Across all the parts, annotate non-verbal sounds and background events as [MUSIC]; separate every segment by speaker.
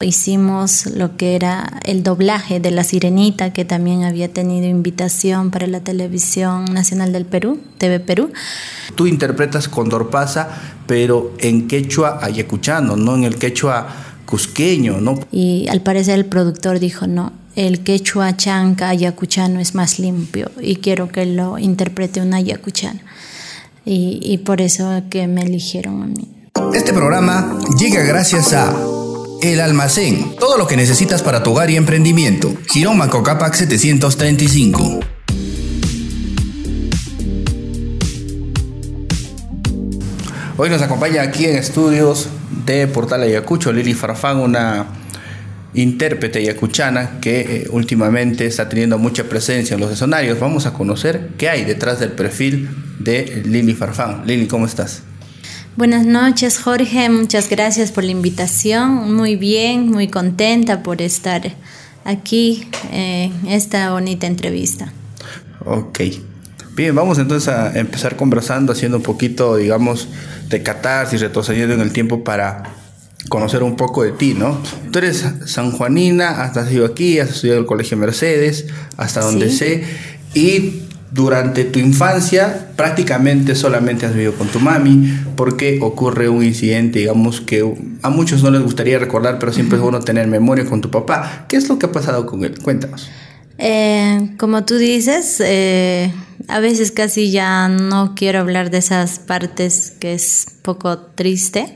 Speaker 1: Hicimos lo que era el doblaje de La Sirenita, que también había tenido invitación para la Televisión Nacional del Perú, TV Perú.
Speaker 2: Tú interpretas Condor Pasa, pero en quechua ayacuchano, no en el quechua cusqueño, ¿no?
Speaker 1: Y al parecer el productor dijo, no, el quechua chanca ayacuchano es más limpio y quiero que lo interprete un ayacuchano. Y, y por eso que me eligieron a mí.
Speaker 3: Este programa llega gracias a el Almacén. Todo lo que necesitas para tu hogar y emprendimiento. Girón Macocapac 735.
Speaker 2: Hoy nos acompaña aquí en estudios de Portal Ayacucho Lili Farfán, una intérprete ayacuchana que eh, últimamente está teniendo mucha presencia en los escenarios. Vamos a conocer qué hay detrás del perfil de Lili Farfán. Lili, ¿cómo estás?
Speaker 1: Buenas noches, Jorge. Muchas gracias por la invitación. Muy bien, muy contenta por estar aquí en esta bonita entrevista.
Speaker 2: Ok. Bien, vamos entonces a empezar conversando, haciendo un poquito, digamos, de catarsis, retrocediendo en el tiempo para conocer un poco de ti, ¿no? Tú eres sanjuanina, has nacido aquí, has estudiado en el Colegio Mercedes, hasta donde sé, y durante tu infancia prácticamente solamente has vivido con tu mami porque ocurre un incidente, digamos, que a muchos no les gustaría recordar, pero siempre es bueno tener memoria con tu papá. ¿Qué es lo que ha pasado con él? Cuéntanos.
Speaker 1: Eh, como tú dices, eh, a veces casi ya no quiero hablar de esas partes que es poco triste,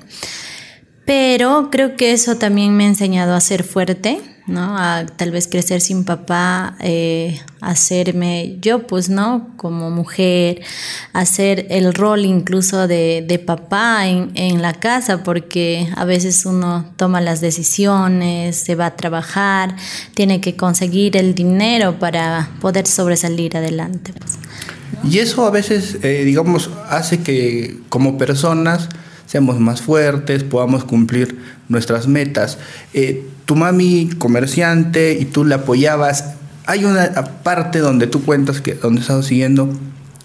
Speaker 1: pero creo que eso también me ha enseñado a ser fuerte ¿no? A tal vez crecer sin papá, eh, hacerme yo, pues, ¿no? Como mujer, hacer el rol incluso de, de papá en, en, la casa, porque a veces uno toma las decisiones, se va a trabajar, tiene que conseguir el dinero para poder sobresalir adelante. Pues,
Speaker 2: Y eso a veces, eh, digamos, hace que como personas seamos más fuertes, podamos cumplir nuestras metas. Eh, tu mami comerciante y tú la apoyabas. Hay una parte donde tú cuentas que donde estás siguiendo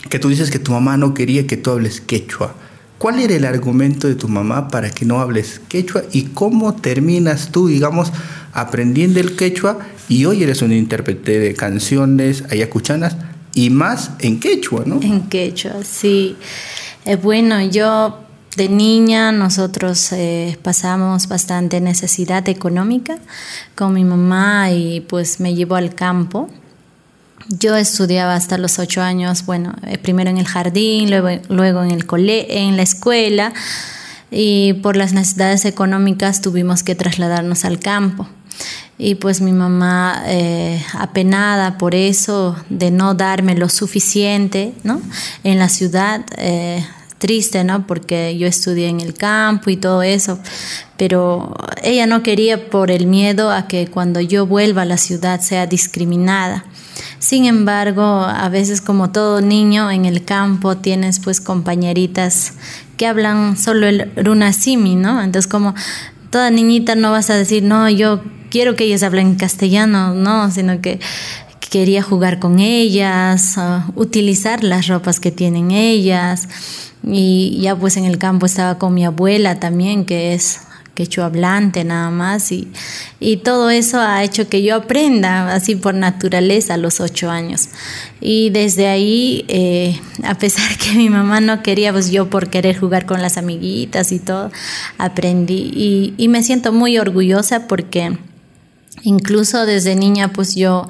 Speaker 2: que tú dices que tu mamá no quería que tú hables quechua. ¿Cuál era el argumento de tu mamá para que no hables quechua y cómo terminas tú, digamos, aprendiendo el quechua y hoy eres un intérprete de canciones ayacuchanas y más en quechua, ¿no?
Speaker 1: En quechua, sí. Eh, bueno, yo de niña nosotros eh, pasamos bastante necesidad económica con mi mamá y pues me llevó al campo. Yo estudiaba hasta los ocho años, bueno, eh, primero en el jardín, luego, luego en, el cole en la escuela y por las necesidades económicas tuvimos que trasladarnos al campo. Y pues mi mamá, eh, apenada por eso, de no darme lo suficiente ¿no? en la ciudad, triste, ¿no? Porque yo estudié en el campo y todo eso, pero ella no quería por el miedo a que cuando yo vuelva a la ciudad sea discriminada. Sin embargo, a veces como todo niño en el campo tienes pues compañeritas que hablan solo el runasimi, ¿no? Entonces como toda niñita no vas a decir, no, yo quiero que ellas hablen castellano, no, sino que quería jugar con ellas, uh, utilizar las ropas que tienen ellas. Y ya pues en el campo estaba con mi abuela también, que es quechua hablante nada más. Y, y todo eso ha hecho que yo aprenda así por naturaleza a los ocho años. Y desde ahí, eh, a pesar que mi mamá no quería, pues yo por querer jugar con las amiguitas y todo, aprendí. Y, y me siento muy orgullosa porque Incluso desde niña pues yo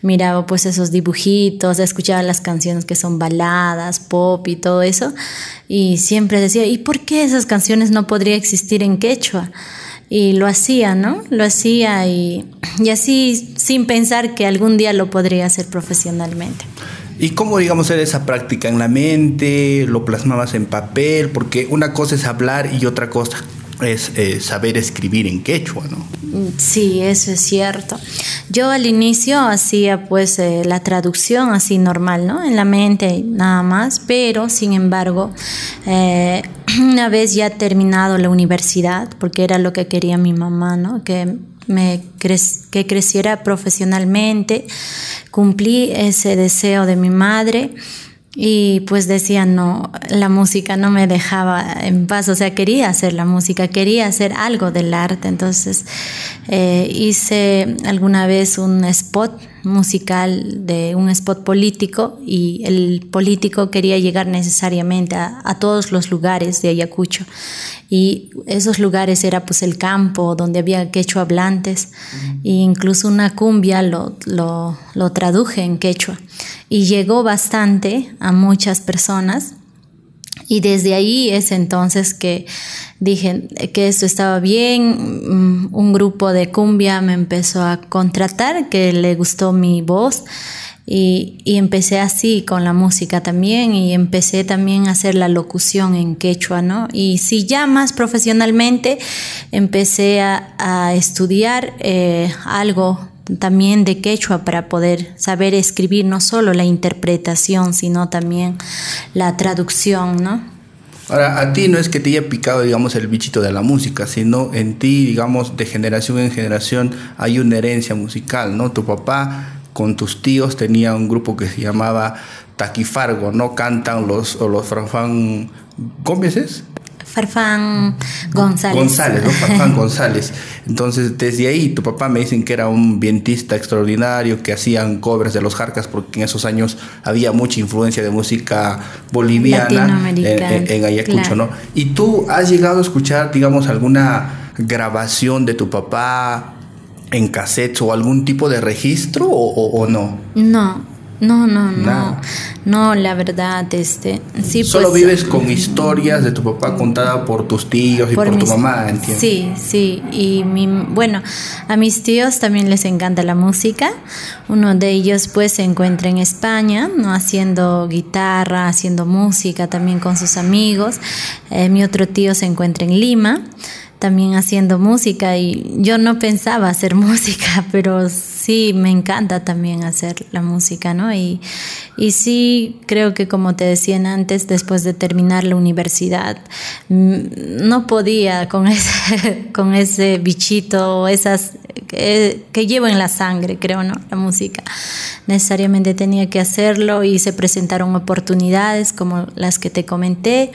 Speaker 1: miraba pues esos dibujitos, escuchaba las canciones que son baladas, pop y todo eso y siempre decía, ¿y por qué esas canciones no podría existir en quechua? Y lo hacía, ¿no? Lo hacía y, y así sin pensar que algún día lo podría hacer profesionalmente.
Speaker 2: ¿Y cómo, digamos, era esa práctica en la mente? ¿Lo plasmabas en papel? Porque una cosa es hablar y otra cosa es eh, saber escribir en quechua, ¿no?
Speaker 1: Sí, eso es cierto. Yo al inicio hacía pues eh, la traducción así normal, ¿no? En la mente nada más, pero sin embargo, eh, [CLEARS THROAT] una vez ya terminado la universidad, porque era lo que quería mi mamá, ¿no? Que me que creciera profesionalmente, cumplí ese deseo de mi madre Y pues decía, no, la música no me dejaba en paz, o sea, quería hacer la música, quería hacer algo del arte. Entonces eh, hice alguna vez un spot musical de un spot político y el político quería llegar necesariamente a, a todos los lugares de Ayacucho. Y esos lugares era pues el campo donde había quechua hablantes. E incluso una cumbia lo, lo, lo traduje en quechua. Y llegó bastante a muchas personas y desde ahí es entonces que dije que esto estaba bien. Mm, un grupo de cumbia me empezó a contratar, que le gustó mi voz. Y, empecé así con la música también y empecé también a hacer la locución en quechua, ¿no? Y si ya más profesionalmente empecé a, estudiar eh, algo también de quechua para poder saber escribir no solo la interpretación, sino también la traducción, ¿no?
Speaker 2: Ahora, a ti no es que te haya picado, digamos, el bichito de la música, sino en ti, digamos, de generación en generación hay una herencia musical, ¿no? Tu papá con tus tíos tenía un grupo que se llamaba Taquifargo, ¿no? Cantan los, o los Farfán Gómezes.
Speaker 1: Farfán González.
Speaker 2: González, ¿no? [LAUGHS] Farfán González. Entonces, desde ahí, tu papá me dicen que era un vientista extraordinario, que hacían covers de los jarcas, porque en esos años había mucha influencia de música boliviana en, Ayacucho, ¿no? Y tú has llegado a escuchar, digamos, alguna grabación de tu papá en cassette o algún tipo de registro o, no?
Speaker 1: No, no, no, no. No, la verdad, este, sí.
Speaker 2: Solo pues, vives con historias de tu papá contada por tus tíos y por, tu mamá, entiendo.
Speaker 1: Sí, sí. Y mi, bueno, a mis tíos también les encanta la música. Uno de ellos, pues, se encuentra en España, no haciendo guitarra, haciendo música también con sus amigos. Eh, mi otro tío se encuentra en Lima también haciendo música y yo no pensaba hacer [LAUGHS] música, pero sí me encanta también hacer la música, ¿no? Y, y sí creo que como te decían antes, después de terminar la universidad, mm, no podía con [LAUGHS] ese, con ese bichito, esas que, que llevo en la sangre, creo, ¿no? La música. Necesariamente tenía que hacerlo y se presentaron oportunidades como las que te comenté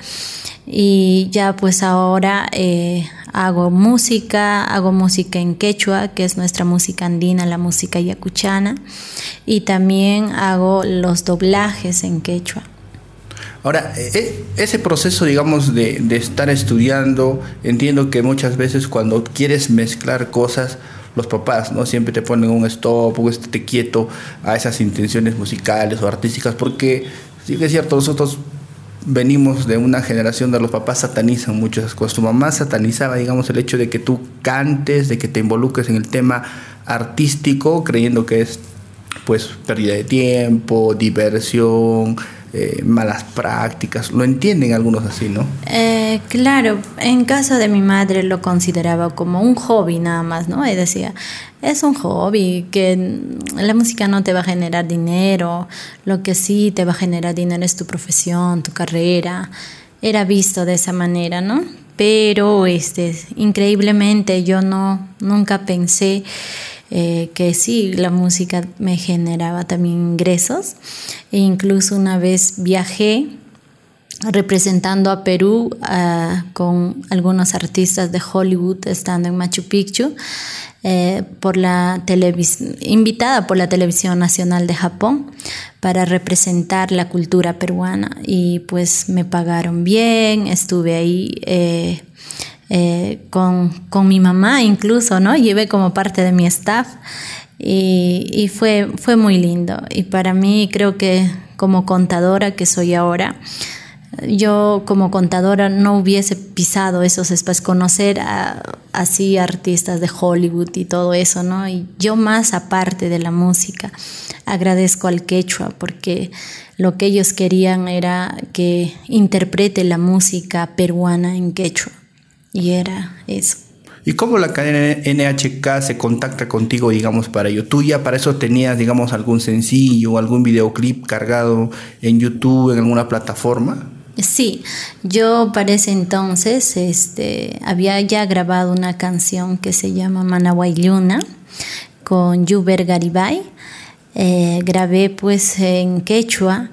Speaker 1: y ya pues ahora eh, hago música, hago música en quechua, que es nuestra música andina, la música yacuchana, y también hago los doblajes en quechua.
Speaker 2: Ahora, e, e, ese proceso, digamos, de, de, estar estudiando, entiendo que muchas veces cuando quieres mezclar cosas, los papás, ¿no? Siempre te ponen un stop o estate quieto a esas intenciones musicales o artísticas, porque sí que es cierto, nosotros venimos de una generación de los papás satanizan muchas cosas. Tu mamá satanizaba, digamos, el hecho de que tú cantes, de que te involucres en el tema artístico, creyendo que es pues pérdida de tiempo, diversión, eh, malas prácticas. Lo entienden algunos así, ¿no?
Speaker 1: Eh, claro, en caso de mi madre lo consideraba como un hobby nada más, ¿no? Y decía, es un hobby, que la música no te va a generar dinero, lo que sí te va a generar dinero es tu profesión, tu carrera. Era visto de esa manera, ¿no? Pero este, increíblemente yo no, nunca pensé eh, que sí, la música me generaba también ingresos. E incluso una vez viajé representando a Perú ah, con algunos artistas de Hollywood estando en Machu Picchu. Eh, por la invitada por la Televisión Nacional de Japón para representar la cultura peruana y pues me pagaron bien, estuve ahí eh, eh, con, con, mi mamá incluso, ¿no? Llevé como parte de mi staff y, y, fue, fue muy lindo. Y para mí creo que como contadora que soy ahora, yo como contadora no hubiese pisado esos espacios, conocer a, así artistas de Hollywood y todo eso, ¿no? Y yo más aparte de la música, agradezco al quechua porque lo que ellos querían era que interprete la música peruana en quechua. Y era eso.
Speaker 2: ¿Y cómo la cadena NHK se contacta contigo, digamos, para ello? ¿Tú ya para eso tenías, digamos, algún sencillo, algún videoclip cargado en YouTube, en alguna plataforma?
Speaker 1: Sí, yo para ese entonces este, había ya grabado una canción que se llama Manahuay Luna con Yuber Garibay. Eh, grabé pues en quechua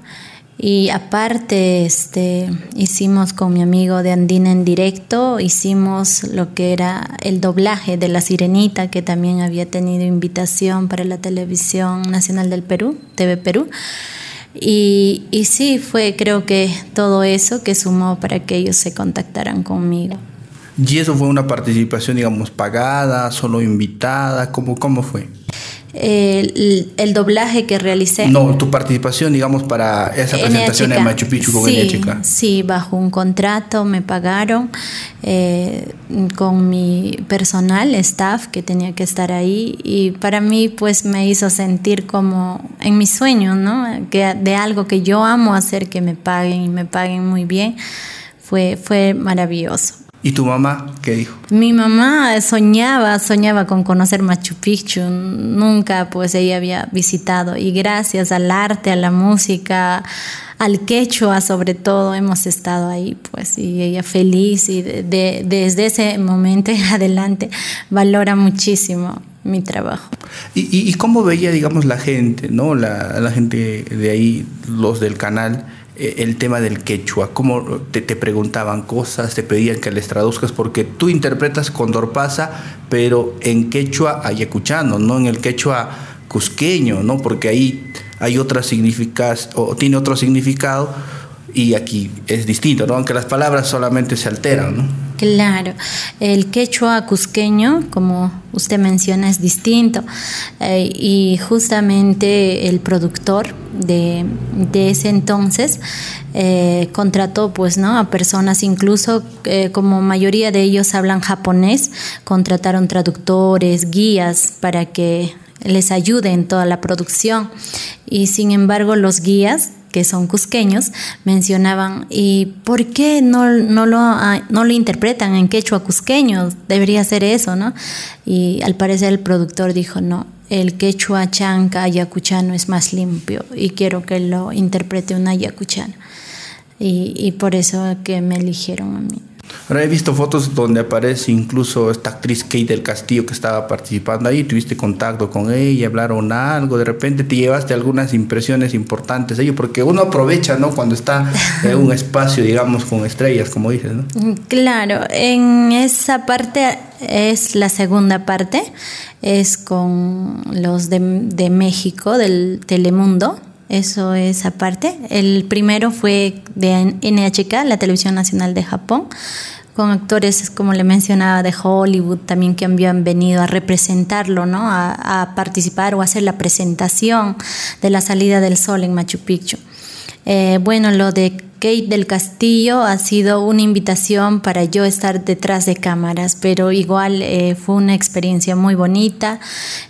Speaker 1: Y aparte, este, hicimos con mi amigo de Andina en directo, hicimos lo que era el doblaje de La Sirenita, que también había tenido invitación para la televisión nacional del Perú, TV Perú. Y, y sí, fue creo que todo eso que sumó para que ellos se contactaran conmigo.
Speaker 2: ¿Y eso fue una participación, digamos, pagada, solo invitada? ¿Cómo, cómo fue?
Speaker 1: El, el, doblaje que realicé.
Speaker 2: No, tu participación, digamos, para esa presentación en Machu Picchu con
Speaker 1: sí, Sí, bajo un contrato me pagaron eh, con mi personal, staff, que tenía que estar ahí. Y para mí, pues, me hizo sentir como en mi sueño, ¿no? Que de algo que yo amo hacer, que me paguen y me paguen muy bien, fue, fue maravilloso.
Speaker 2: ¿Y tu mamá qué dijo?
Speaker 1: Mi mamá soñaba, soñaba con conocer Machu Picchu. Nunca pues ella había visitado y gracias al arte, a la música, al quechua sobre todo hemos estado ahí pues y ella feliz y desde ese momento en adelante valora muchísimo mi trabajo.
Speaker 2: ¿Y, y, cómo veía digamos la gente, no la, la gente de ahí, los del canal? Eh, el tema del quechua? ¿Cómo te, te, preguntaban cosas, te pedían que les traduzcas? Porque tú interpretas Condorpasa, pero en quechua ayacuchano, no en el quechua cusqueño, ¿no? Porque ahí hay otras significadas, o tiene otro significado, y aquí es distinto, ¿no? Aunque las palabras solamente se alteran, ¿no?
Speaker 1: Claro, el quechua cusqueño, como usted menciona, es distinto. Eh, y justamente el productor de, ese entonces eh, contrató pues no a personas incluso eh, como mayoría de ellos hablan japonés contrataron traductores guías para que les ayude en toda la producción. Y sin embargo los guías que son cusqueños, mencionaban, ¿y por qué no, no, lo, ah, no lo interpretan en quechua cusqueño? Debería ser eso, ¿no? Y al parecer el productor dijo, no, el quechua chanca ayacuchano es más limpio y quiero que lo interprete un ayacuchano. Y, y por eso que me eligieron a mí.
Speaker 2: Ahora he visto fotos donde aparece incluso esta actriz Kate del Castillo que estaba participando ahí, tuviste contacto con ella, hablaron algo, de repente te llevaste algunas impresiones importantes ello, porque uno aprovecha, ¿no? Cuando está en un espacio, digamos, con estrellas, como dices, ¿no?
Speaker 1: Mm, claro, en esa parte es la segunda parte, es con los de, de México, del Telemundo eso es aparte. El primero fue de NHK, la Televisión Nacional de Japón, con actores, como le mencionaba, de Hollywood también que habían venido a representarlo, ¿no? A, participar o hacer la presentación de la salida del sol en Machu Picchu. Eh, bueno, lo de Kate del Castillo ha sido una invitación para yo estar detrás de cámaras, pero igual eh, fue una experiencia muy bonita,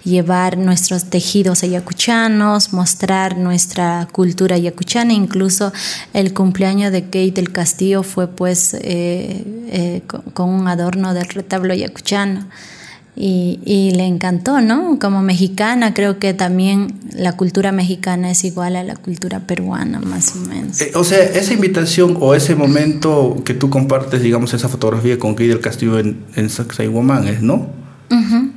Speaker 1: llevar nuestros tejidos ayacuchanos, mostrar nuestra cultura ayacuchana, incluso el cumpleaños de Kate del Castillo fue pues eh, con un adorno del retablo ayacuchano. Y, le encantó, ¿no? Como mexicana, creo que también la cultura mexicana es igual a la cultura peruana, más o menos.
Speaker 2: Eh, o sea, esa invitación o ese momento que tú compartes, digamos, esa fotografía con Key del Castillo en, en es, ¿no?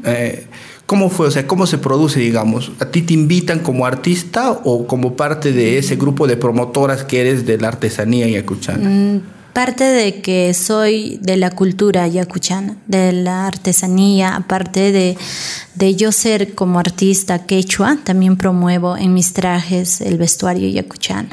Speaker 2: Eh, ¿Cómo fue? O sea, ¿cómo se produce, digamos? ¿A ti te invitan como artista o como parte de ese grupo de promotoras que eres de la artesanía yacuchana? Mm,
Speaker 1: Parte de que soy de la cultura yacuchana, de la artesanía, aparte de, de yo ser como artista quechua, también promuevo en mis trajes el vestuario yacuchano.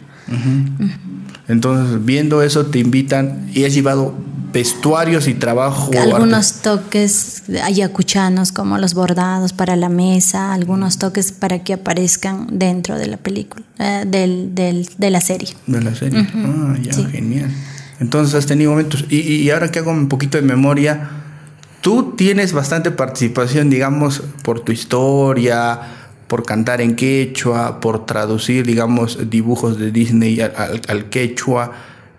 Speaker 2: Entonces, viendo eso, te invitan y has llevado vestuarios y trabajo.
Speaker 1: Algunos toques ayacuchanos, como los bordados para la mesa, algunos toques para que aparezcan dentro de la película, eh, del, del, de la serie.
Speaker 2: De la serie. Ah, ya, genial. Entonces has tenido momentos. Y, ahora que hago un poquito de memoria, tú tienes bastante participación, digamos, por tu historia, por cantar en quechua, por traducir, digamos, dibujos de Disney al quechua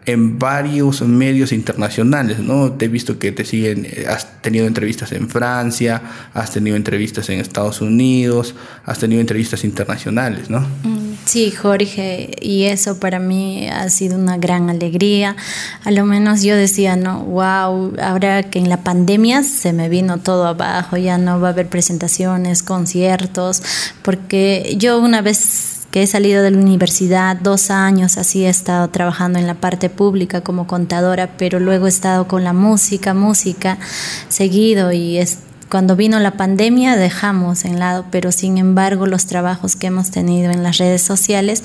Speaker 2: en varios medios internacionales, ¿no? Te he visto que te siguen, eh, has tenido entrevistas en Francia, has tenido entrevistas en Estados Unidos, has tenido entrevistas internacionales, ¿no?
Speaker 1: Mm, sí, Jorge, y eso para mí ha sido una gran alegría. A lo menos yo decía, no, wow, ahora que en la pandemia se me vino todo abajo, ya no va a haber presentaciones, conciertos, porque yo una vez que he salido de la universidad, dos años así he estado trabajando en la parte pública como contadora, pero luego he estado con la música, música, seguido y es, cuando vino la pandemia dejamos en lado, pero sin embargo los trabajos que hemos tenido en las redes sociales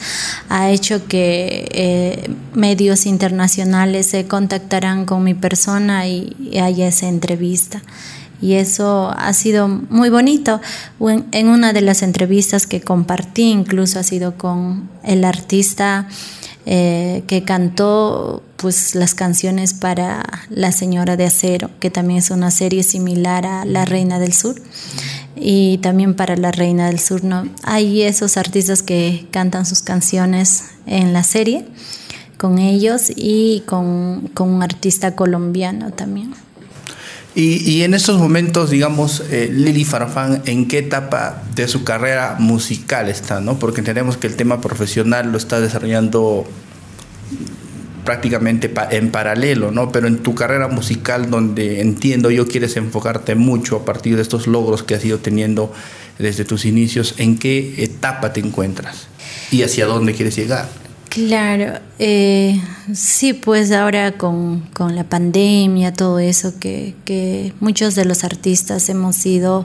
Speaker 1: ha hecho que eh, medios internacionales se contactarán con mi persona y haya esa entrevista y eso ha sido muy bonito. En una de las entrevistas que compartí, incluso ha sido con el artista eh, que cantó pues las canciones para La Señora de Acero, que también es una serie similar a La Reina del Sur. Y también para La Reina del Sur, ¿no? Hay esos artistas que cantan sus canciones en la serie con ellos y con, con un artista colombiano también.
Speaker 2: Y, en estos momentos, digamos, eh, Lili Farfán, ¿en qué etapa de su carrera musical está? ¿no? Porque entendemos que el tema profesional lo está desarrollando prácticamente en paralelo, ¿no? Pero en tu carrera musical, donde entiendo yo quieres enfocarte mucho a partir de estos logros que has ido teniendo desde tus inicios, ¿en qué etapa te encuentras? ¿Y hacia dónde quieres llegar?
Speaker 1: Claro, eh, sí, pues ahora con, la pandemia, todo eso, que, muchos de los artistas hemos sido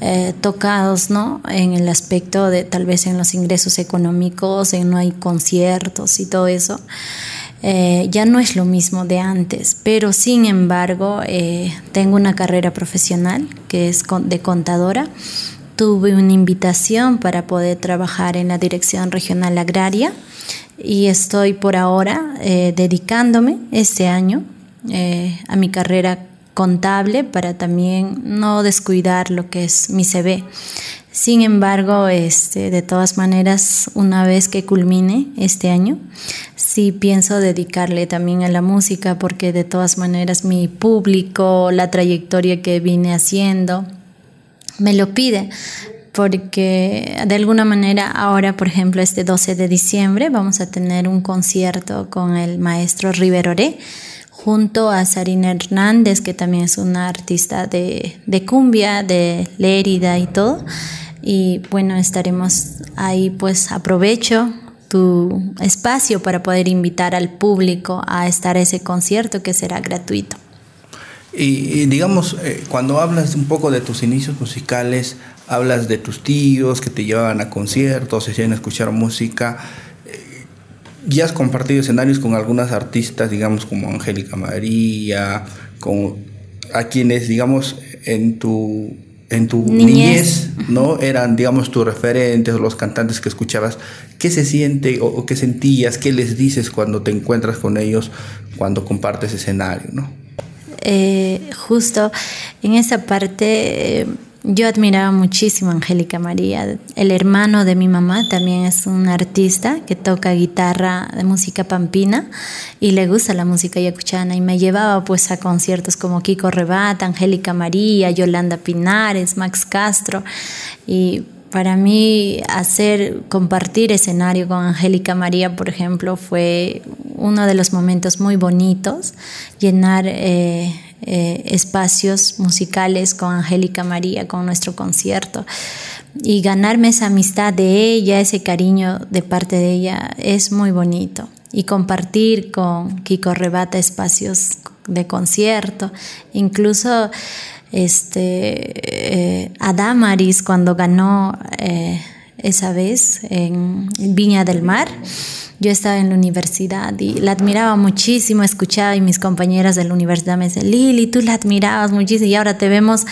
Speaker 1: eh, tocados, ¿no? En el aspecto de tal vez en los ingresos económicos, en no hay conciertos y todo eso. Eh, ya no es lo mismo de antes, pero sin embargo tengo una carrera profesional que es de contadora. Tuve una invitación para poder trabajar en la Dirección Regional Agraria y estoy por ahora eh, dedicándome este año eh, a mi carrera contable para también no descuidar lo que es mi CV. Sin embargo, este, de todas maneras, una vez que culmine este año, sí pienso dedicarle también a la música porque de todas maneras mi público, la trayectoria que vine haciendo, me lo pide porque de alguna manera ahora, por ejemplo, este 12 de diciembre vamos a tener un concierto con el maestro Riveroré junto a Sarina Hernández, que también es una artista de, de cumbia, de Lérida y todo. Y bueno, estaremos ahí, pues aprovecho tu espacio para poder invitar al público a estar a ese concierto que será gratuito.
Speaker 2: Y, digamos, eh, cuando hablas un poco de tus inicios musicales, hablas de tus tíos que te llevaban a conciertos, se hacían escuchar música. Eh, ya has compartido escenarios con algunas artistas, digamos, como Angélica María, con a quienes, digamos, en tu en tu niñez. ¿no? Eran, digamos, tus referentes, los cantantes que escuchabas. ¿Qué se siente o, qué sentías? ¿Qué les dices cuando te encuentras con ellos, cuando compartes escenario, no?
Speaker 1: Eh, justo en esa parte... Eh, yo admiraba muchísimo a Angélica María. El hermano de mi mamá también es un artista que toca guitarra de música pampina y le gusta la música yacuchana y me llevaba pues a conciertos como Kiko Rebata, Angélica María, Yolanda Pinares, Max Castro y para mí hacer compartir escenario con Angélica María, por ejemplo, fue uno de los momentos muy bonitos, llenar eh, eh, espacios musicales con Angélica María, con nuestro concierto. Y ganarme esa amistad de ella, ese cariño de parte de ella, es muy bonito. Y compartir con Kiko Rebata espacios de concierto, incluso este, eh, Adamaris cuando ganó eh, esa vez en Viña del Mar yo estaba en la universidad y la admiraba muchísimo, escuchaba y mis compañeras de la universidad me decían, Lili, tú la admirabas muchísimo y ahora te vemos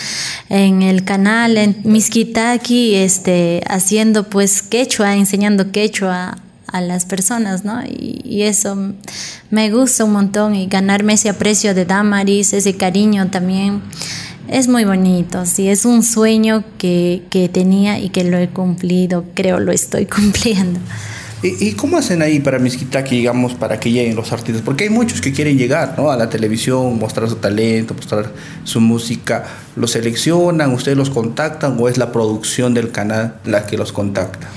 Speaker 1: en el canal, en Miskitaki, este, haciendo pues quechua, enseñando quechua a las personas, ¿no? Y, eso me gusta un montón y ganarme ese aprecio de Damaris, ese cariño también. Es muy bonito, sí, es un sueño que, que tenía y que lo he cumplido, creo lo estoy [LAUGHS] cumpliendo.
Speaker 2: ¿Y, cómo hacen ahí para Miskitaki, digamos, para que lleguen los artistas? Porque hay muchos que quieren llegar ¿no? a la televisión, mostrar su talento, mostrar su música. ¿Los seleccionan, ustedes los contactan o es la producción del canal la que los contacta?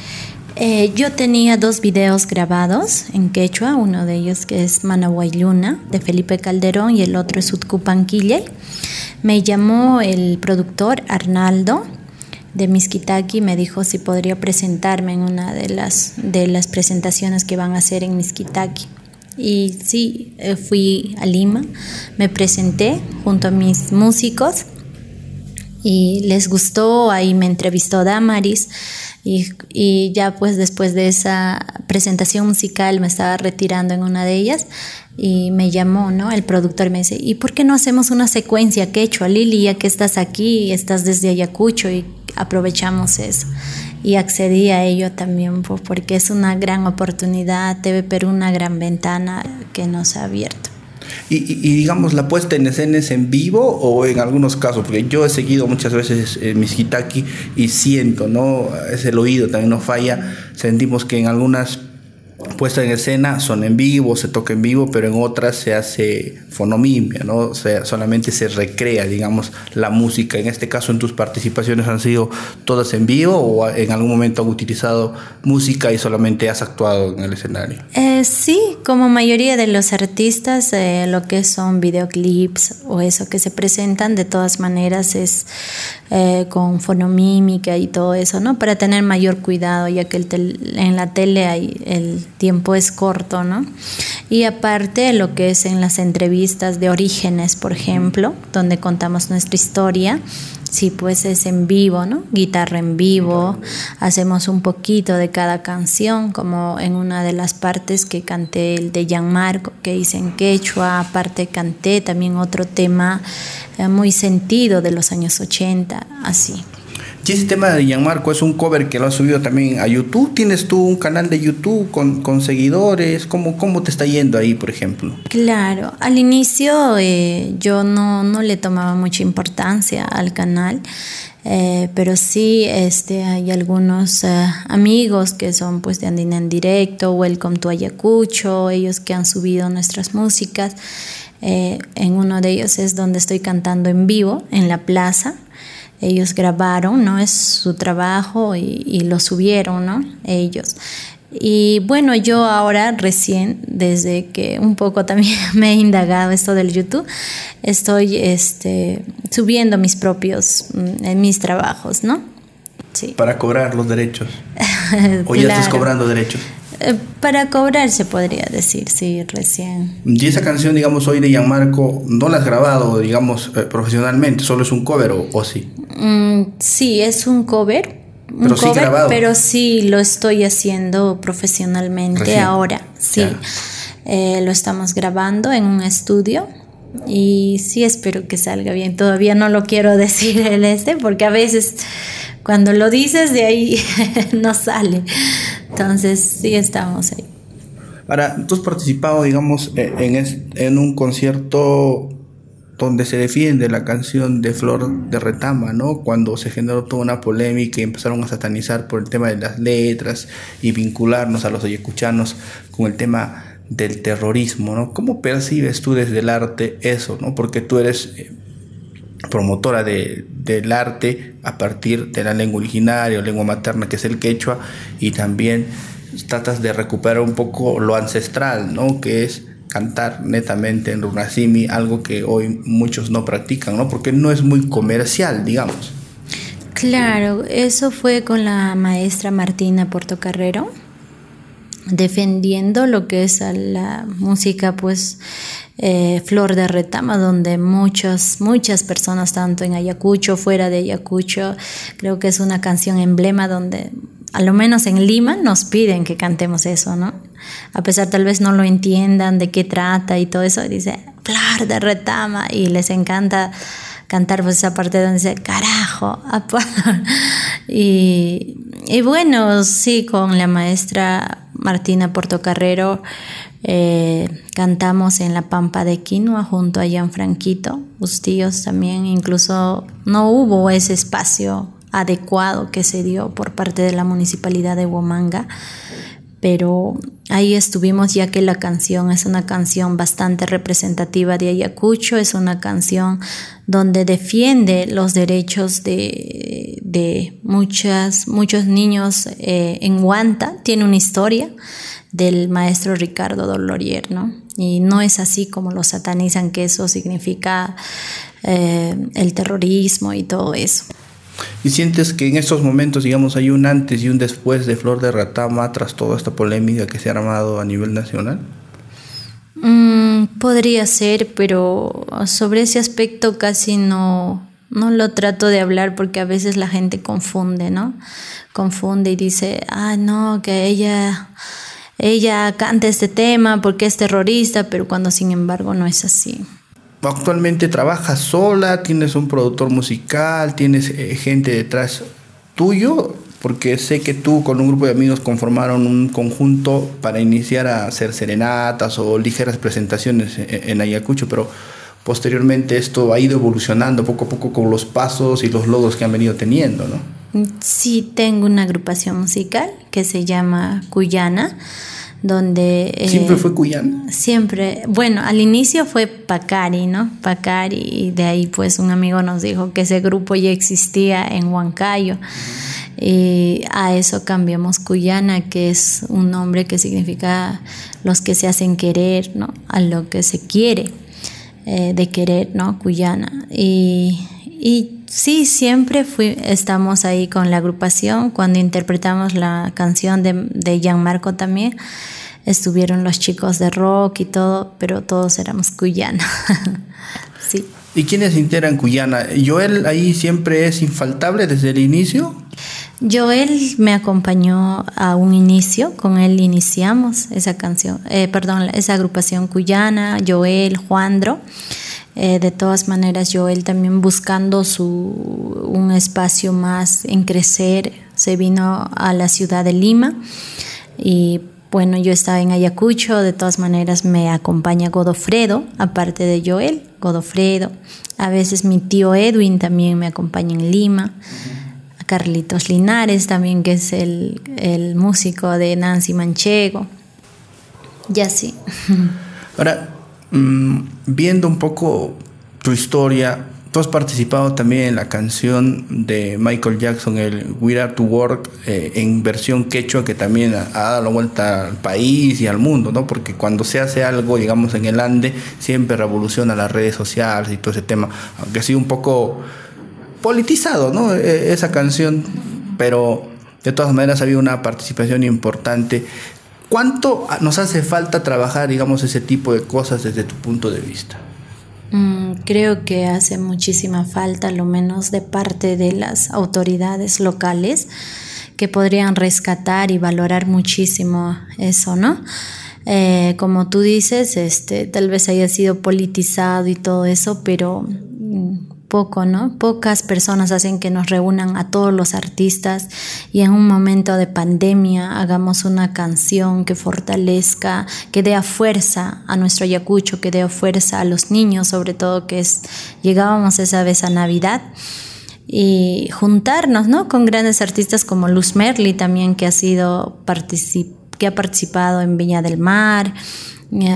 Speaker 1: Eh, yo tenía dos videos grabados en quechua, uno de ellos que es Luna de Felipe Calderón y el otro es Utcupanquille. Me llamó el productor Arnaldo de Miskitaki me dijo si podría presentarme en una de las, de las presentaciones que van a hacer en Miskitaki. Y sí, eh, fui a Lima, me presenté junto a mis músicos y les gustó, ahí me entrevistó Damaris y, y, ya pues después de esa presentación musical me estaba retirando en una de ellas y me llamó, ¿no? El productor me dice, ¿y por qué no hacemos una secuencia que he hecho a Lili ya que estás aquí, estás desde Ayacucho y aprovechamos eso? Y accedí a ello también porque es una gran oportunidad, TV Perú una gran ventana que nos ha abierto.
Speaker 2: Y, digamos, la puesta en escena es en vivo o en algunos casos, porque yo he seguido muchas veces eh, mis hitaki y siento, ¿no? Es el oído, también nos falla. Sentimos que en algunas puesta en escena son en vivo, se toca en vivo, pero en otras se hace fonomimia, ¿no? O sea, solamente se recrea, digamos, la música. En este caso, en tus participaciones han sido todas en vivo o en algún momento han utilizado música y solamente has actuado en el escenario?
Speaker 1: Eh, sí, como mayoría de los artistas, eh, lo que son videoclips o eso que se presentan, de todas maneras es eh, con fonomímica y todo eso, ¿no? Para tener mayor cuidado, ya que el en la tele hay el tiempo es corto, ¿no? Y aparte lo que es en las entrevistas de orígenes, por ejemplo, donde contamos nuestra historia, sí, pues es en vivo, ¿no? Guitarra en vivo, hacemos un poquito de cada canción, como en una de las partes que canté el de Marco, que hice en quechua, aparte canté también otro tema eh, muy sentido de los años 80, así.
Speaker 2: Y ese tema de Gianmarco es un cover que lo has subido también a YouTube. ¿Tienes tú un canal de YouTube con, con seguidores? ¿Cómo, ¿Cómo te está yendo ahí, por ejemplo?
Speaker 1: Claro, al inicio eh, yo no, no le tomaba mucha importancia al canal. Eh, pero sí este, hay algunos eh, amigos que son pues de Andina en directo, Welcome to Ayacucho, ellos que han subido nuestras músicas. en uno de ellos es donde estoy cantando en vivo, en la plaza ellos grabaron, ¿no? Es su trabajo y, lo subieron, ¿no? Ellos. Y bueno, yo ahora recién, desde que un poco también [LAUGHS] me he indagado esto del YouTube, estoy este, subiendo mis propios, mm, mis trabajos, ¿no?
Speaker 2: Sí. Para cobrar los derechos. [LAUGHS] ¿O ya estás cobrando derechos?
Speaker 1: Eh, para cobrar se podría decir, sí, recién.
Speaker 2: Y esa canción, digamos, hoy de Gianmarco, ¿no la has grabado, digamos, eh, profesionalmente? ¿Solo es un cover o, sí?
Speaker 1: Mm, sí, es un cover. pero sí grabado. Pero sí lo estoy haciendo profesionalmente ahora, sí. Eh, lo estamos grabando en un estudio y sí espero que salga bien. Todavía no lo quiero [LAUGHS] decir el este porque a veces cuando lo dices de ahí [LAUGHS] no sale. Entonces sí estamos ahí.
Speaker 2: Ahora, tú has participado, digamos, e, en, en un concierto donde se defiende la canción de Flor de Retama, ¿no? Cuando se generó toda una polémica y empezaron a satanizar por el tema de las letras y vincularnos a los ayacuchanos con el tema del terrorismo, ¿no? ¿Cómo percibes tú desde el arte eso, ¿no? Porque tú eres eh, promotora de, del arte a partir de la lengua originaria o lengua materna que es el quechua y también tratas de recuperar un poco lo ancestral, ¿no? Que es cantar netamente en runasimi, algo que hoy muchos no practican, ¿no? Porque no es muy comercial, digamos.
Speaker 1: Claro, eso fue con la maestra Martina Portocarrero defendiendo lo que es la música pues eh, Flor de Retama, donde muchas, muchas personas, tanto en Ayacucho, fuera de Ayacucho, creo que es una canción emblema donde, a lo menos en Lima, nos piden que cantemos eso, ¿no? A pesar tal vez no lo entiendan de qué trata y todo eso, dice Flor de Retama y les encanta cantar pues esa parte donde dice carajo y, bueno sí con la maestra Martina Portocarrero, eh, cantamos en la Pampa de Quinoa junto a Gianfranquito, Bustillos también, incluso no hubo ese espacio adecuado que se dio por parte de la municipalidad de Huamanga, pero ahí estuvimos ya que la canción es una canción bastante representativa de Ayacucho, es una canción donde defiende los derechos de, de muchas, muchos niños eh, en Huanta, tiene una historia del maestro Ricardo Dolorier, ¿no? Y no es así como lo satanizan, que eso significa eh, el terrorismo y todo eso.
Speaker 2: ¿Y sientes que en estos momentos, digamos, hay un antes y un después de Flor de Ratama tras toda esta polémica que se ha armado a nivel nacional?
Speaker 1: Mm, podría ser, pero sobre ese aspecto casi no, no lo trato de hablar porque a veces la gente confunde, ¿no? Confunde y dice, ah, no, que ella, ella canta este tema porque es terrorista, pero cuando sin embargo no es así.
Speaker 2: Actualmente trabajas sola, tienes un productor musical, tienes eh, gente detrás tuyo porque sé que tú con un grupo de amigos conformaron un conjunto para iniciar a hacer serenatas o ligeras presentaciones en Ayacucho, pero posteriormente esto ha ido evolucionando poco a poco con los pasos y los logros que han venido teniendo, ¿no?
Speaker 1: Sí, tengo una agrupación musical que se llama Cuyana donde...
Speaker 2: Eh, ¿Siempre fue Cuyana?
Speaker 1: Siempre, bueno, al inicio fue Pacari, ¿no? Pacari, y de ahí pues un amigo nos dijo que ese grupo ya existía en Huancayo. Y a eso cambiamos Cuyana, que es un nombre que significa los que se hacen querer, ¿no? A lo que se quiere, eh, de querer, ¿no? Cuyana. Y, y sí, siempre fui, estamos ahí con la agrupación. Cuando interpretamos la canción de, de Gianmarco también, estuvieron los chicos de rock y todo, pero todos éramos Cuyana. [LAUGHS] sí.
Speaker 2: ¿Y quiénes integran Cuyana? ¿Joel ahí siempre es infaltable desde el inicio?
Speaker 1: Joel me acompañó a un inicio, con él iniciamos esa canción, eh, perdón, esa agrupación cuyana, Joel, Juandro. Eh, de todas maneras, Joel también buscando su, un espacio más en crecer, se vino a la ciudad de Lima y bueno, yo estaba en Ayacucho, de todas maneras me acompaña Godofredo, aparte de Joel, Godofredo. A veces mi tío Edwin también me acompaña en Lima. Carlitos Linares también, que es el, músico de Nancy Manchego. Y así. [LAUGHS]
Speaker 2: Ahora, mm, viendo un poco tu historia, tú has participado también en la canción de Michael Jackson, el We Are to Work, eh, en versión quechua, que también ha, dado la vuelta al país y al mundo, ¿no? Porque cuando se hace algo, digamos, en el Ande, siempre revoluciona las redes sociales y todo ese tema, aunque ha sido un poco politizado, ¿no? E, esa canción, pero de todas maneras había una participación importante. ¿Cuánto nos hace falta trabajar, digamos, ese tipo de cosas desde tu punto de vista?
Speaker 1: Mm, creo que hace muchísima falta, lo menos de parte de las autoridades locales, que podrían rescatar y valorar muchísimo eso, ¿no? Eh, como tú dices, este, tal vez haya sido politizado y todo eso, pero mm, poco, ¿no? Pocas personas hacen que nos reúnan a todos los artistas y en un momento de pandemia hagamos una canción que fortalezca, que dé fuerza a nuestro Ayacucho, que dé fuerza a los niños, sobre todo que es, llegábamos esa vez a Navidad y juntarnos, ¿no? Con grandes artistas como Luz Merli también que ha sido que ha participado en Viña del Mar,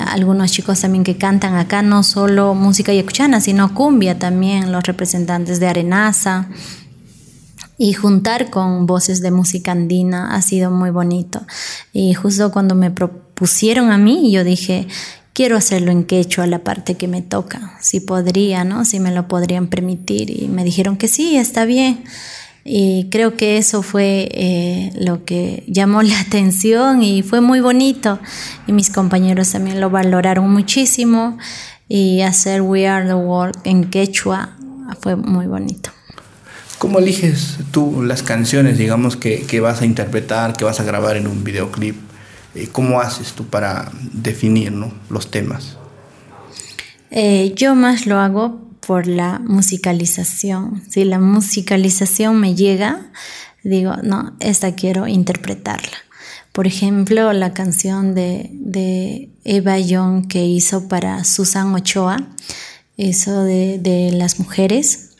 Speaker 1: algunos chicos también que cantan acá, no solo música yacuchana, sino cumbia también, los representantes de Arenaza. Y juntar con voces de música andina ha sido muy bonito. Y justo cuando me propusieron a mí, yo dije, quiero hacerlo en quechua, la parte que me toca, si podría, ¿no? Si me lo podrían permitir. Y me dijeron que sí, está bien. Y creo que eso fue eh, lo que llamó [LAUGHS] la atención y fue muy bonito. Y mis compañeros también lo valoraron muchísimo. Y hacer We Are the World en quechua fue muy bonito.
Speaker 2: ¿Cómo eliges tú las canciones, digamos, que, que vas a interpretar, que vas a grabar en un videoclip? Eh, ¿Cómo haces tú para definir ¿no? los temas?
Speaker 1: Eh, yo más lo hago por la musicalización. Si la musicalización me llega, digo, no, esta quiero interpretarla. Por ejemplo, la canción de, Eva Young que hizo para Susan Ochoa, eso de, las mujeres,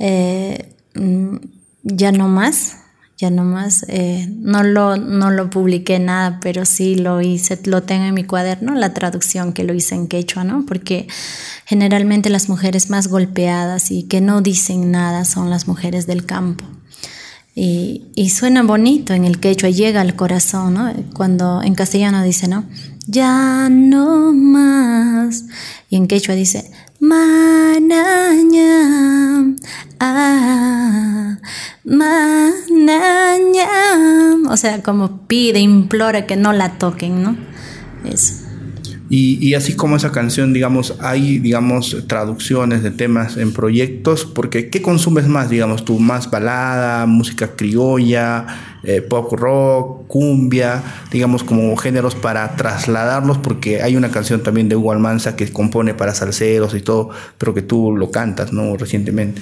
Speaker 1: eh, mm, ya no más, ya nomás eh, no, lo, no lo publiqué nada, pero sí lo hice, lo tengo en mi cuaderno, la traducción que lo hice en quechua, ¿no? Porque generalmente las mujeres más golpeadas y que no dicen nada son las mujeres del campo. Y, y suena bonito en el quechua, llega al corazón, ¿no? Cuando en castellano dice, ¿no? Ya no más. Y en quechua dice, Manañam, ah, manañam. O sea, como pide, implora que no la toquen, ¿no? Eso.
Speaker 2: Y, así como esa canción, digamos, hay, digamos, traducciones de temas en proyectos, porque ¿qué consumes más, digamos, tú? ¿Más balada, música criolla, eh, pop rock, cumbia, digamos, como géneros para trasladarlos? Porque hay una canción también de Hugo Almanza que compone para salseros y todo, pero que tú lo cantas, ¿no? Recientemente.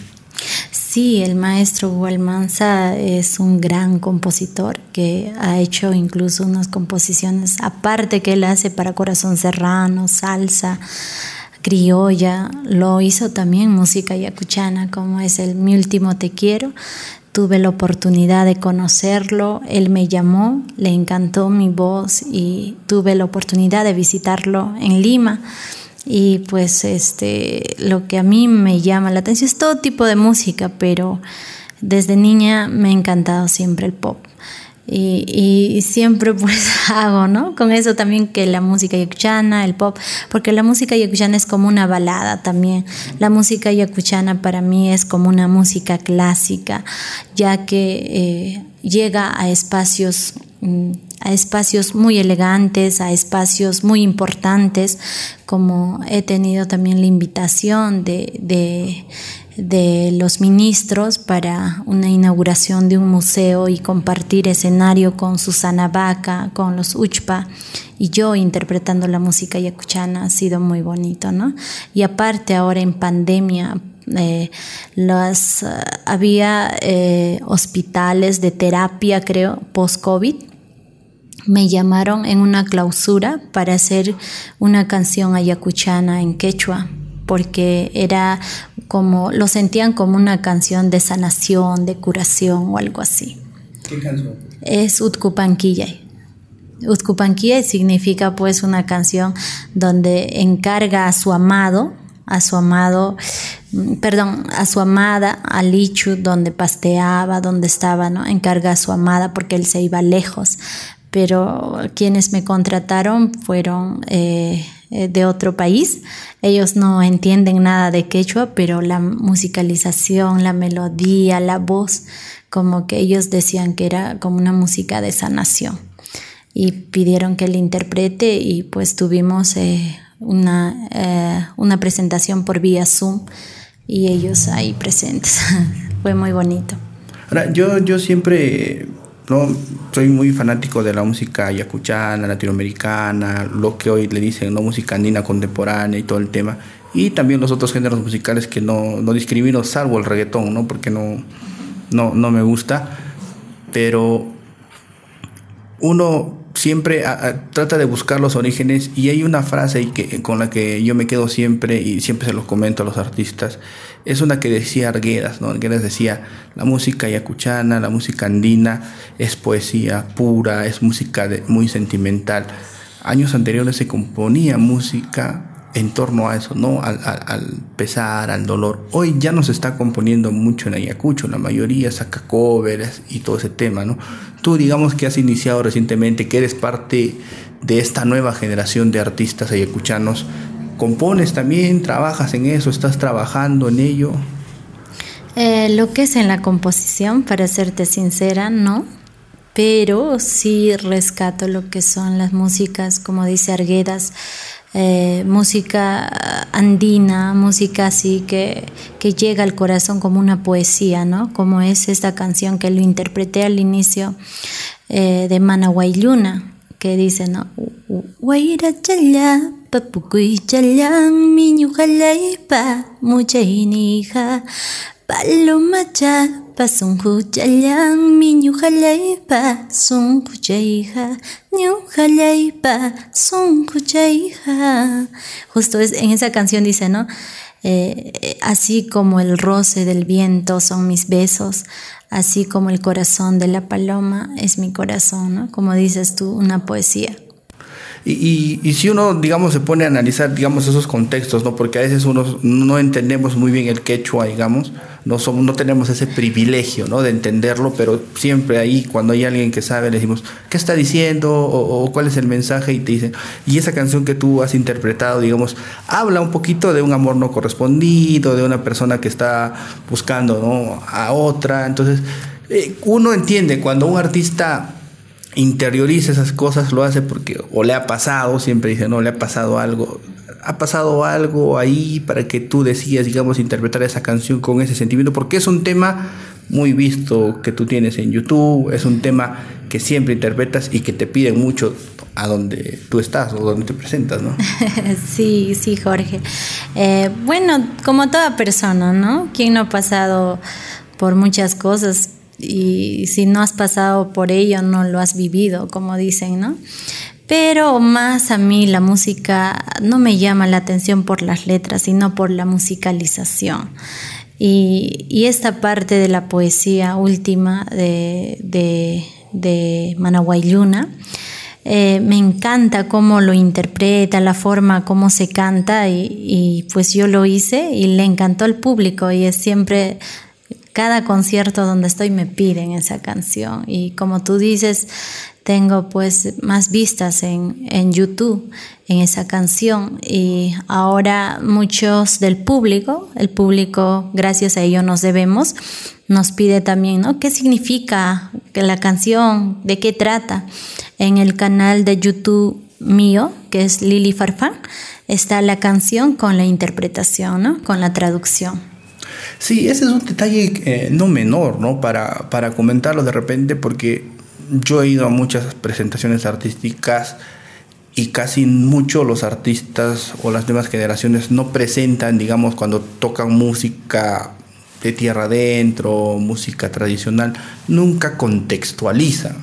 Speaker 1: Sí, el maestro Hugo Almanza es un gran compositor que ha hecho incluso unas composiciones aparte que él hace para Corazón Serrano, salsa, criolla, lo hizo también música yacuchana como es el Mi último te quiero. Tuve la oportunidad de conocerlo, él me llamó, le encantó mi voz y tuve la oportunidad de visitarlo en Lima y pues este, lo que a mí me llama la atención es todo tipo de música, pero desde niña me ha encantado siempre el pop. Y, siempre [LAUGHS] pues hago, ¿no? Con eso también que la música yacuchana, el pop, porque la música yacuchana es como una balada también. La música yacuchana para mí es como una música clásica, ya que eh, llega a espacios mm, a espacios muy elegantes, a espacios muy importantes, como he tenido también la invitación de, de, los ministros para una inauguración de un museo y compartir escenario con Susana Vaca, con los Uchpa, y yo interpretando la música yacuchana ha sido muy bonito, ¿no? Y aparte ahora en pandemia, eh, las, eh, había eh, hospitales de terapia, creo, post-COVID, me llamaron en una clausura para hacer una canción ayacuchana en quechua, porque era como, lo sentían como una canción de sanación, de curación o algo así.
Speaker 2: ¿Qué canción?
Speaker 1: Es Utkupanquilla. Utkupanquilla significa pues una canción donde encarga a su amado, a su amado, perdón, a su amada, a Lichu, donde pasteaba, donde estaba, ¿no? Encarga a su amada porque él se iba lejos pero quienes me contrataron fueron eh, eh, de otro país. Ellos no entienden nada de quechua, pero la musicalización, la melodía, la voz, como que ellos decían que era como una música de sanación. Y pidieron que le interprete y pues tuvimos eh, una, una presentación por vía Zoom y ellos ahí presentes. [LAUGHS] Fue muy bonito.
Speaker 2: Ahora, yo, yo siempre no soy muy fanático de la música yacuchana, latinoamericana, lo que hoy le dicen, ¿no? música andina contemporánea y todo el tema. Y también los otros géneros musicales que no, no discrimino, salvo el reggaetón, ¿no? porque no, no, no me gusta. Pero uno siempre trata de buscar los orígenes y hay una frase con la que yo me quedo siempre y siempre se los comento a los artistas. Es una que decía Arguedas, ¿no? Arguedas decía, la música yacuchana, la música andina es poesía pura, es música muy sentimental. Años anteriores se componía música en torno a eso, ¿no? Al, pesar, al dolor. Hoy ya no se está componiendo mucho en Ayacucho, la mayoría saca covers y todo ese tema, ¿no? Tú digamos que has iniciado recientemente, que eres parte de esta nueva generación de artistas ayacuchanos, ¿compones también? ¿Trabajas en eso? ¿Estás trabajando en ello?
Speaker 1: Eh, lo que es en la composición, para serte sincera, no, pero sí rescato lo que son las músicas, como dice Arguedas, eh, música andina, música así que, que llega al corazón como una poesía, ¿no? Como es esta canción que lo interpreté al inicio eh, de Manahuayluna, que dice, ¿no? Pa, mucha paloma pasunku chalang, miñu pa, sunku chaiha, pa, sunku chaiha. Justo es, en esa canción dice, ¿no? Eh, así como el roce del viento son mis besos, así como el corazón de la paloma es mi corazón, ¿no? Como dices tú, una poesía.
Speaker 2: Y, y, si uno, digamos, se pone a analizar, digamos, esos contextos, ¿no? Porque a veces uno no entendemos muy bien el quechua, digamos, no, somos, no tenemos ese privilegio, ¿no? De entenderlo, pero siempre ahí, cuando hay alguien que sabe, le decimos, ¿qué está diciendo? O, o cuál es el mensaje, y te dicen, y esa canción que tú has interpretado, digamos, habla un poquito de un amor no correspondido, de una persona que está buscando, ¿no? A otra, entonces, eh, uno entiende cuando un artista interioriza esas cosas, lo hace porque o le ha pasado, siempre dice, no, le ha pasado algo, ha pasado algo ahí para que tú decidas, digamos, interpretar esa canción con ese sentimiento, porque es un tema muy visto que tú tienes en YouTube, es un tema que siempre interpretas y que te piden mucho a donde tú estás o donde te presentas, ¿no? [LAUGHS]
Speaker 1: sí, sí, Jorge. Eh, bueno, como toda persona, ¿no? ¿Quién no ha pasado por muchas cosas? Y si no has pasado por ello, no lo has vivido, como dicen, ¿no? Pero más a mí la música no me llama la atención por las letras, sino por la musicalización. Y, y esta parte de la poesía última de, de, de Luna, eh, me encanta cómo lo interpreta, la forma cómo se canta y, y, pues yo lo hice y le encantó al público y es siempre cada concierto donde estoy me piden esa canción y como tú dices, tengo pues más vistas en, en YouTube en esa canción y ahora muchos del público, el público gracias a ello nos debemos, nos pide también, ¿no? ¿Qué significa la canción? ¿De qué trata? En el canal de YouTube mío, que es Lili Farfán, está la canción con la interpretación, ¿no? Con la traducción.
Speaker 2: Sí, ese es un detalle eh, no menor, ¿no? Para, para comentarlo de repente, porque yo he ido a muchas presentaciones artísticas y casi mucho los artistas o las nuevas generaciones no presentan, digamos, cuando tocan música de tierra adentro, música tradicional, nunca contextualizan.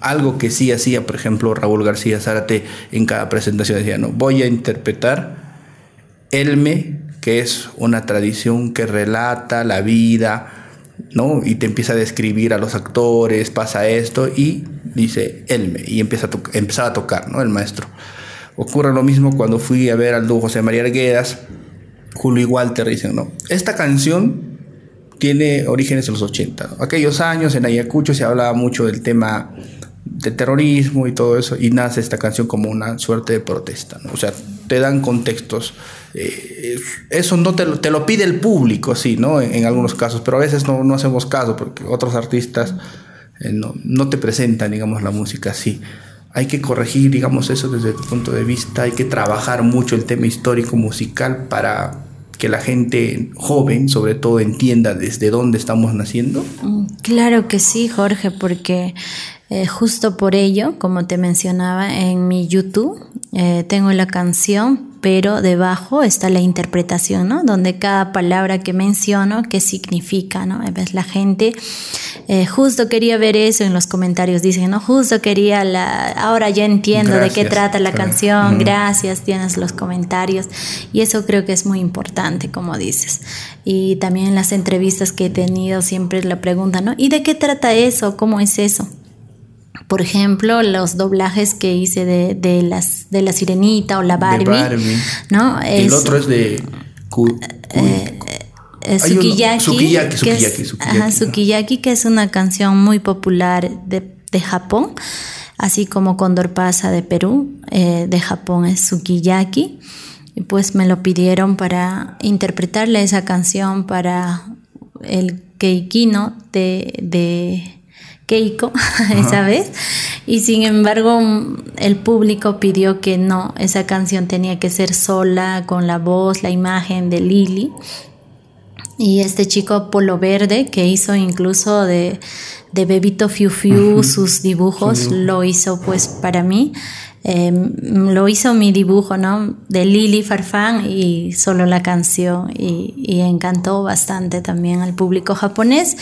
Speaker 2: Algo que sí hacía, por ejemplo, Raúl García Zárate en cada presentación decía, no, voy a interpretar Elme que es una tradición que relata la vida, ¿no? Y te empieza a describir a los actores, pasa esto, y dice Elme, y empieza a empezaba a tocar, ¿no? El maestro. Ocurre lo mismo cuando fui a ver al José María Arguedas, Julio y Walter dicen, ¿no? Esta canción tiene orígenes en los 80. Aquellos años en Ayacucho se hablaba mucho del tema de terrorismo y todo eso, y nace esta canción como una suerte de protesta, ¿no? O sea, te dan contextos eh, eso no te lo, te lo, pide el público, sí, ¿no? En, algunos casos, pero a veces no, no, hacemos caso porque otros artistas eh, no, no, te presentan, digamos, la música así. Hay que corregir, digamos, eso desde tu punto de vista, hay que trabajar mucho el tema histórico musical para que la gente joven, sobre todo, entienda desde dónde estamos naciendo.
Speaker 1: Mm, claro que sí, Jorge, porque eh, justo por ello, como te mencionaba en mi YouTube, tengo la canción pero debajo está la interpretación, ¿no? Donde cada palabra que menciono, qué significa, ¿no? Ves, la gente eh, justo quería ver eso en los comentarios, dicen, ¿no? Justo quería la, ahora ya entiendo de qué trata la canción, gracias, tienes los comentarios, y eso creo que es muy importante, como dices. Y también en las entrevistas que he tenido siempre la pregunta, ¿no? ¿Y de qué trata eso? ¿Cómo es eso? Por ejemplo, los doblajes que hice de, de las, de la sirenita o la Barbie. ¿no?
Speaker 2: el otro es de...
Speaker 1: Eh, Sukiyaki,
Speaker 2: Sukiyaki,
Speaker 1: Sukiyaki, que es una canción muy popular de, de Japón, así como Condor Pasa de Perú, eh, de Japón es Sukiyaki. Y pues me lo pidieron para interpretarle esa canción para el Keikino de, de Keiko [LAUGHS] esa vez. Y sin embargo, el público pidió que no, esa canción tenía que ser sola, con la voz, la imagen de Lily. Y este chico Polo Verde, que hizo incluso de, de Bebito Fiu Fiu sus dibujos, lo hizo pues para mí. Em, lo hizo mi dibujo, ¿no? De Lili Farfán y solo la canción y, encantó bastante también al público japonés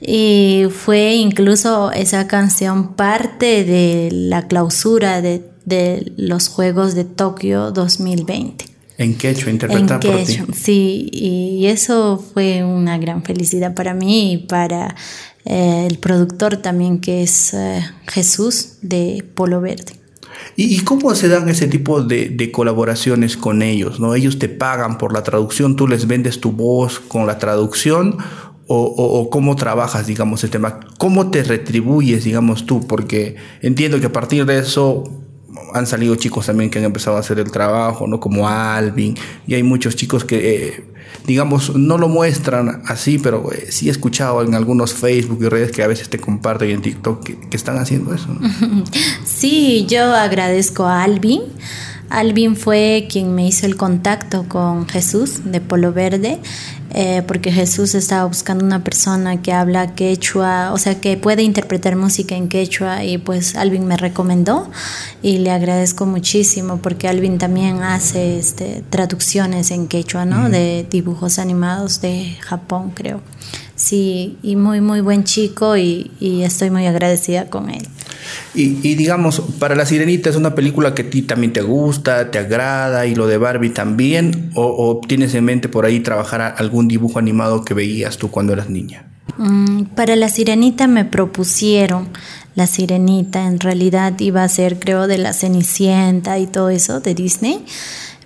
Speaker 1: y fue incluso esa canción parte de la clausura de, los Juegos de Tokio 2020.
Speaker 2: En quechua, interpretada por ti.
Speaker 1: Sí, y eso fue una gran felicidad para mí y para eh, el productor también, que es eh, Jesús de Polo Verde.
Speaker 2: ¿Y, cómo se dan ese tipo de, colaboraciones con ellos? ¿no? Ellos te pagan por la traducción, tú les vendes tu voz con la traducción o, cómo trabajas, digamos, el tema. ¿Cómo te retribuyes, digamos, tú? Porque entiendo que a partir de eso han salido chicos también que han empezado a hacer el trabajo, ¿no? Como Alvin, y hay muchos chicos que, eh, digamos, no lo muestran así, pero eh, sí he escuchado en algunos Facebook y redes que a veces te comparten en TikTok que, están haciendo eso. [LAUGHS]
Speaker 1: Sí, yo agradezco a Alvin. Alvin fue quien me hizo el contacto con Jesús de Polo Verde eh, porque Jesús estaba buscando una persona que habla quechua, o sea, que puede interpretar música en quechua y pues Alvin me recomendó y le agradezco muchísimo porque Alvin también hace este, traducciones en quechua, ¿no? De dibujos animados de Japón, creo. Sí, y muy, muy buen chico y, y estoy muy agradecida con él.
Speaker 2: Y, digamos, para La Sirenita es una película que a ti también te gusta, te agrada, y lo de Barbie también, o, tienes en mente por ahí trabajar algún dibujo animado que veías tú cuando eras niña.
Speaker 1: Mm, para La Sirenita me propusieron La Sirenita, en realidad iba a ser creo de La Cenicienta y todo eso de Disney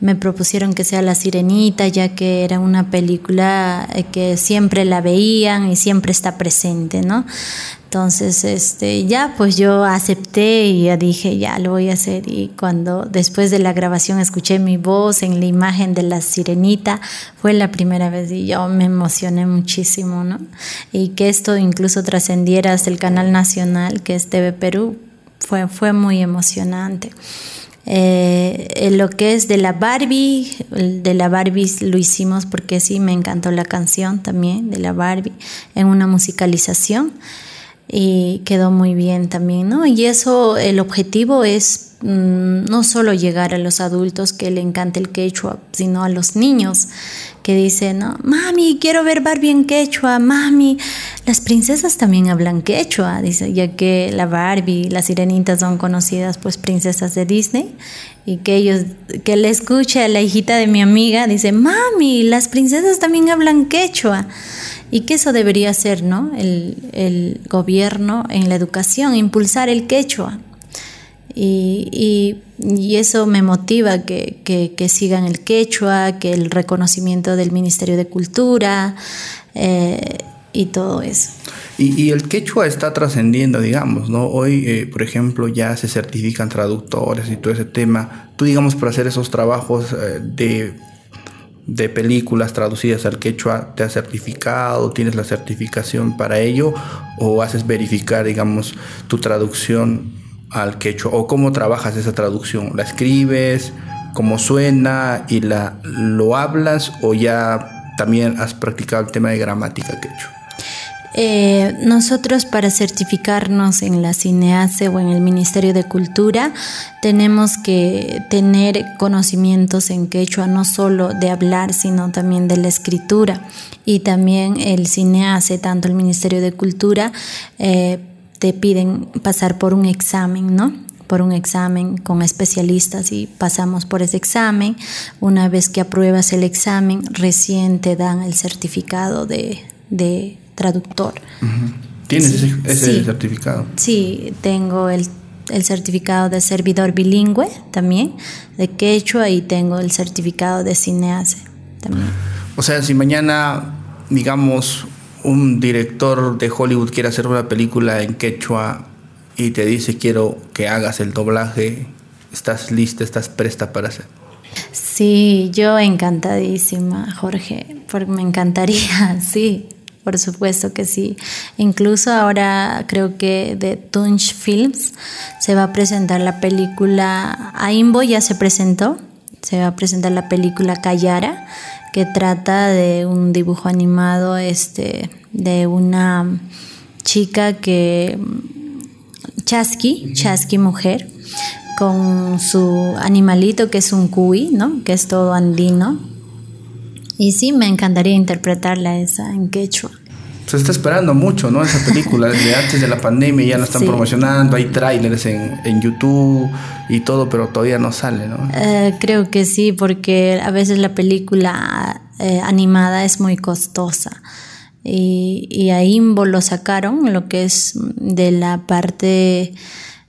Speaker 1: me propusieron que sea La Sirenita, ya que era una película eh, que siempre la veían y siempre está presente, ¿no? Entonces, este, ya, pues yo acepté y dije, ya lo voy a hacer. Y cuando después de la grabación escuché mi voz en la imagen de la sirenita, fue la primera vez y yo me emocioné muchísimo, ¿no? Y que esto incluso trascendiera hasta el canal nacional, que es TV Perú, fue, fue muy emocionante. Eh, lo que es de la Barbie, de la Barbie lo hicimos porque sí, me encantó la canción también de la Barbie en una musicalización y quedó muy bien también, ¿no? Y eso, el objetivo es mm, no solo llegar a los adultos que le encanta el quechua, sino a los niños que dicen, ¿no? mami, quiero ver Barbie en quechua, mami, las princesas también hablan quechua, dice, ya que la Barbie, las sirenitas son conocidas pues princesas de Disney y que ellos, que le escuche a la hijita de mi amiga, dice, mami, las princesas también hablan quechua y que eso debería ser ¿no? el, gobierno en la educación, impulsar el quechua. Y, eso me motiva que, que, sigan el quechua, que el reconocimiento del Ministerio de Cultura eh, y todo eso.
Speaker 2: Y, el quechua está trascendiendo, digamos, ¿no? Hoy, eh, por ejemplo, ya se certifican traductores y todo ese tema. Tú, digamos, para hacer esos trabajos eh, de de películas traducidas al quechua te has certificado, tienes la certificación para ello o haces verificar, digamos, tu traducción al quechua o cómo trabajas esa traducción, la escribes, cómo suena y la lo hablas o ya también has practicado el tema de gramática quechua.
Speaker 1: Eh, nosotros para certificarnos en la CINEACE o en el Ministerio de Cultura tenemos que tener conocimientos en quechua, no solo de hablar, sino también de la escritura. Y también el CINEACE, tanto el Ministerio de Cultura, eh, te piden pasar por un examen, ¿no? por un examen con especialistas y pasamos por ese examen. Una vez que apruebas el examen, recién te dan el certificado de, de traductor.
Speaker 2: ¿Tienes ese, certificado?
Speaker 1: Sí, tengo el, certificado de servidor bilingüe también, de quechua, y tengo el certificado de cinease también.
Speaker 2: O sea, si mañana, digamos, un director de Hollywood quiere hacer una película en quechua y te dice quiero que hagas el doblaje, ¿estás lista, estás presta para hacer?
Speaker 1: Sí, yo encantadísima, Jorge, porque me encantaría, [LAUGHS] sí. Por supuesto que sí. Incluso ahora creo que de Tunch Films se va a presentar la película Aimbo ya se presentó. Se va a presentar la película Cayara que trata de un dibujo animado este de una chica que Chasqui, Chasqui mujer con su animalito que es un cuy, ¿no? Que es todo andino y sí, me encantaría interpretarla esa en quechua.
Speaker 2: Se está esperando mucho, ¿no? Esa película, desde antes de la pandemia ya la están promocionando, hay trailers en, en, YouTube y todo, pero todavía no sale, ¿no?
Speaker 1: Eh, creo que sí, porque a veces la película eh, animada es muy costosa. Y, y a Imbo lo sacaron, lo que es de la parte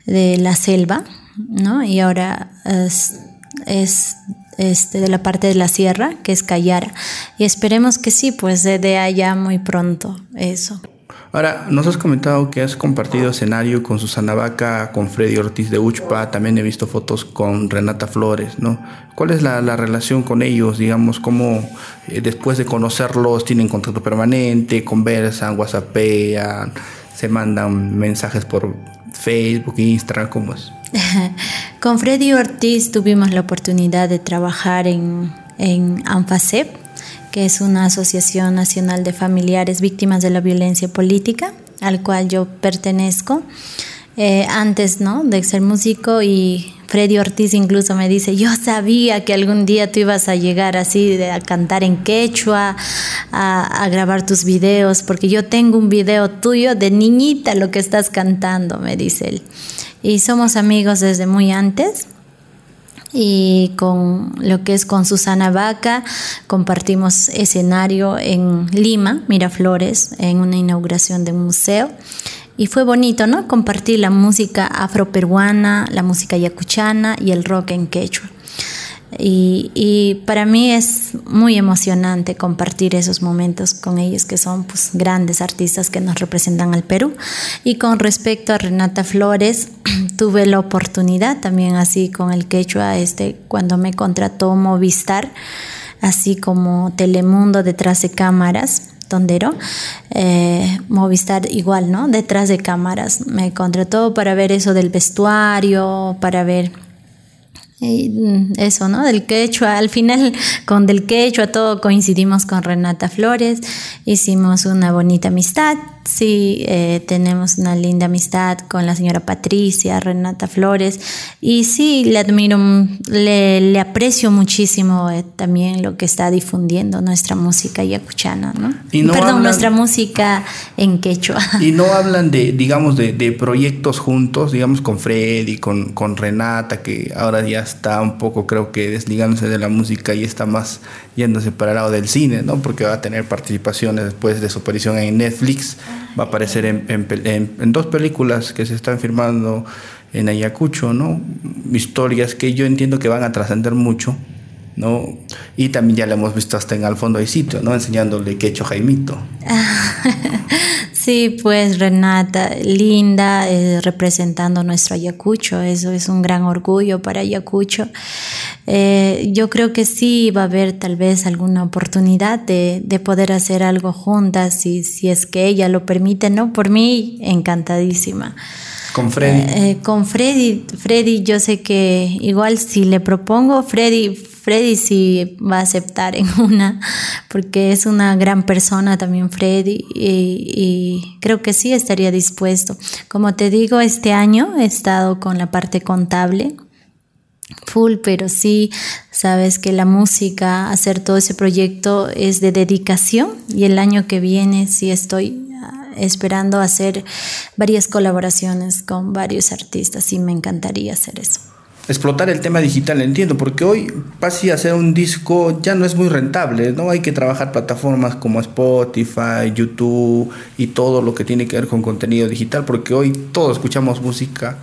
Speaker 1: de la selva, ¿no? Y ahora es, es este, de la parte de la sierra, que es Cayara. Y esperemos que sí, pues de allá muy pronto eso.
Speaker 2: Ahora, nos has comentado que has compartido escenario con Susana Vaca, con Freddy Ortiz de Uchpa, también he visto fotos con Renata Flores, ¿no? ¿Cuál es la, relación con ellos? Digamos, cómo eh, después de conocerlos tienen contacto permanente, conversan, whatsappean, se mandan mensajes por Facebook, Instagram, ¿cómo es? [LAUGHS]
Speaker 1: con Freddy Ortiz tuvimos la oportunidad de trabajar en, en ANFACEP, que es una asociación nacional de familiares víctimas de la violencia política, al cual yo pertenezco. Eh, antes ¿no? de ser músico y Freddy Ortiz incluso me dice, yo sabía que algún día tú ibas a llegar así a cantar en quechua, a, grabar tus videos, porque yo tengo un video tuyo de niñita lo que estás cantando, me dice él. Y somos amigos desde muy antes y con lo que es con Susana Vaca compartimos escenario en Lima, Miraflores, en una inauguración de un museo. Y fue bonito, ¿no? Compartir la música afroperuana, la música yacuchana y el rock en quechua. Y, para mí es muy emocionante compartir esos momentos con ellos, que son pues, grandes artistas que nos representan al Perú. Y con respecto a Renata Flores, [CLEARS THROAT] tuve la oportunidad también así con el quechua, este, cuando me contrató Movistar, así como Telemundo detrás de cámaras. Tondero, eh, Movistar igual, ¿no? Detrás de cámaras. Me contrató para ver eso del vestuario, para ver eso, ¿no? Del quechua, al final con del quechua todo coincidimos con Renata Flores, hicimos una bonita amistad, sí, eh, tenemos una linda amistad con la señora Patricia, Renata Flores, y sí, le admiro, le, aprecio muchísimo eh, también lo que está difundiendo nuestra música yacuchana, ¿no? Perdón, nuestra música en quechua. [LAUGHS]
Speaker 2: Y no hablan de, digamos, de, de proyectos juntos, digamos, con Freddy, con, con Renata, que ahora ya está un poco, creo que, desligándose de la música y está más yéndose para el lado del cine, ¿no? Porque va a tener participaciones después de su aparición en Netflix. Va a aparecer en, dos películas que se están filmando en Ayacucho, ¿no? Historias que yo entiendo que van a trascender mucho, ¿no? Y también ya la hemos visto hasta en Al fondo hay sitio, ¿no? Enseñándole qué hecho Jaimito. [LAUGHS]
Speaker 1: Sí, pues Renata, linda, eh, representando nuestro Ayacucho, eso es un gran orgullo para Ayacucho. Eh, yo creo que sí va a haber tal vez alguna oportunidad de, de poder hacer algo juntas, si, si es que ella lo permite, ¿no? Por mí, encantadísima.
Speaker 2: Con Freddy.
Speaker 1: Eh, con Freddy, Freddy, yo sé que igual si le propongo, Freddy, Freddy sí va a aceptar en [LAUGHS] una, porque es una gran persona también Freddy y, creo que sí estaría dispuesto. Como te digo, este año he estado con la parte contable full, pero sí sabes que la música, hacer todo ese proyecto es de dedicación y el año que viene sí estoy esperando hacer varias colaboraciones con varios artistas y me encantaría hacer eso
Speaker 2: explotar el tema digital, entiendo, porque hoy casi hacer un disco ya no es muy rentable, ¿no? Hay que trabajar plataformas como Spotify, YouTube y todo lo que tiene que ver con contenido digital, porque hoy todos escuchamos música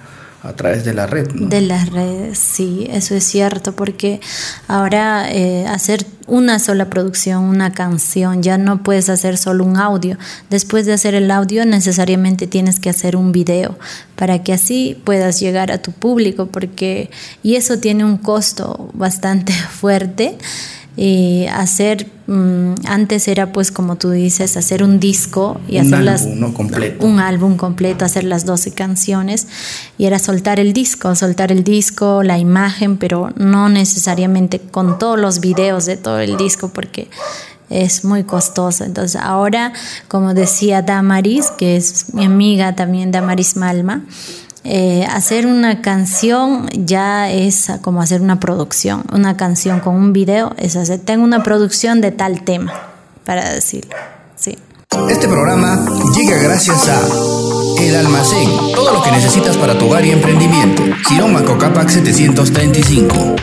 Speaker 2: a través de la red. ¿no?
Speaker 1: De las redes, sí, eso es cierto, porque ahora eh, hacer una sola producción, una canción, ya no puedes hacer solo un audio. Después de hacer el audio, necesariamente tienes que hacer un video para que así puedas llegar a tu público, porque y eso tiene un costo bastante [LAUGHS] fuerte y hacer mm, antes era pues como tú dices hacer un disco y
Speaker 2: un
Speaker 1: hacer
Speaker 2: álbum, completo.
Speaker 1: un álbum completo hacer las 12 canciones y era soltar el disco soltar el disco la imagen pero no necesariamente con todos los videos de todo el disco porque es muy costoso entonces ahora como decía Damaris que es mi amiga también Damaris Malma eh, hacer una canción ya es como hacer una producción. Una canción con un video es hacer, tengo una producción de tal tema, para decirlo. Sí.
Speaker 3: Este programa llega gracias a El Almacén, todo lo que necesitas para tu hogar y emprendimiento. Girón Macocapac 735.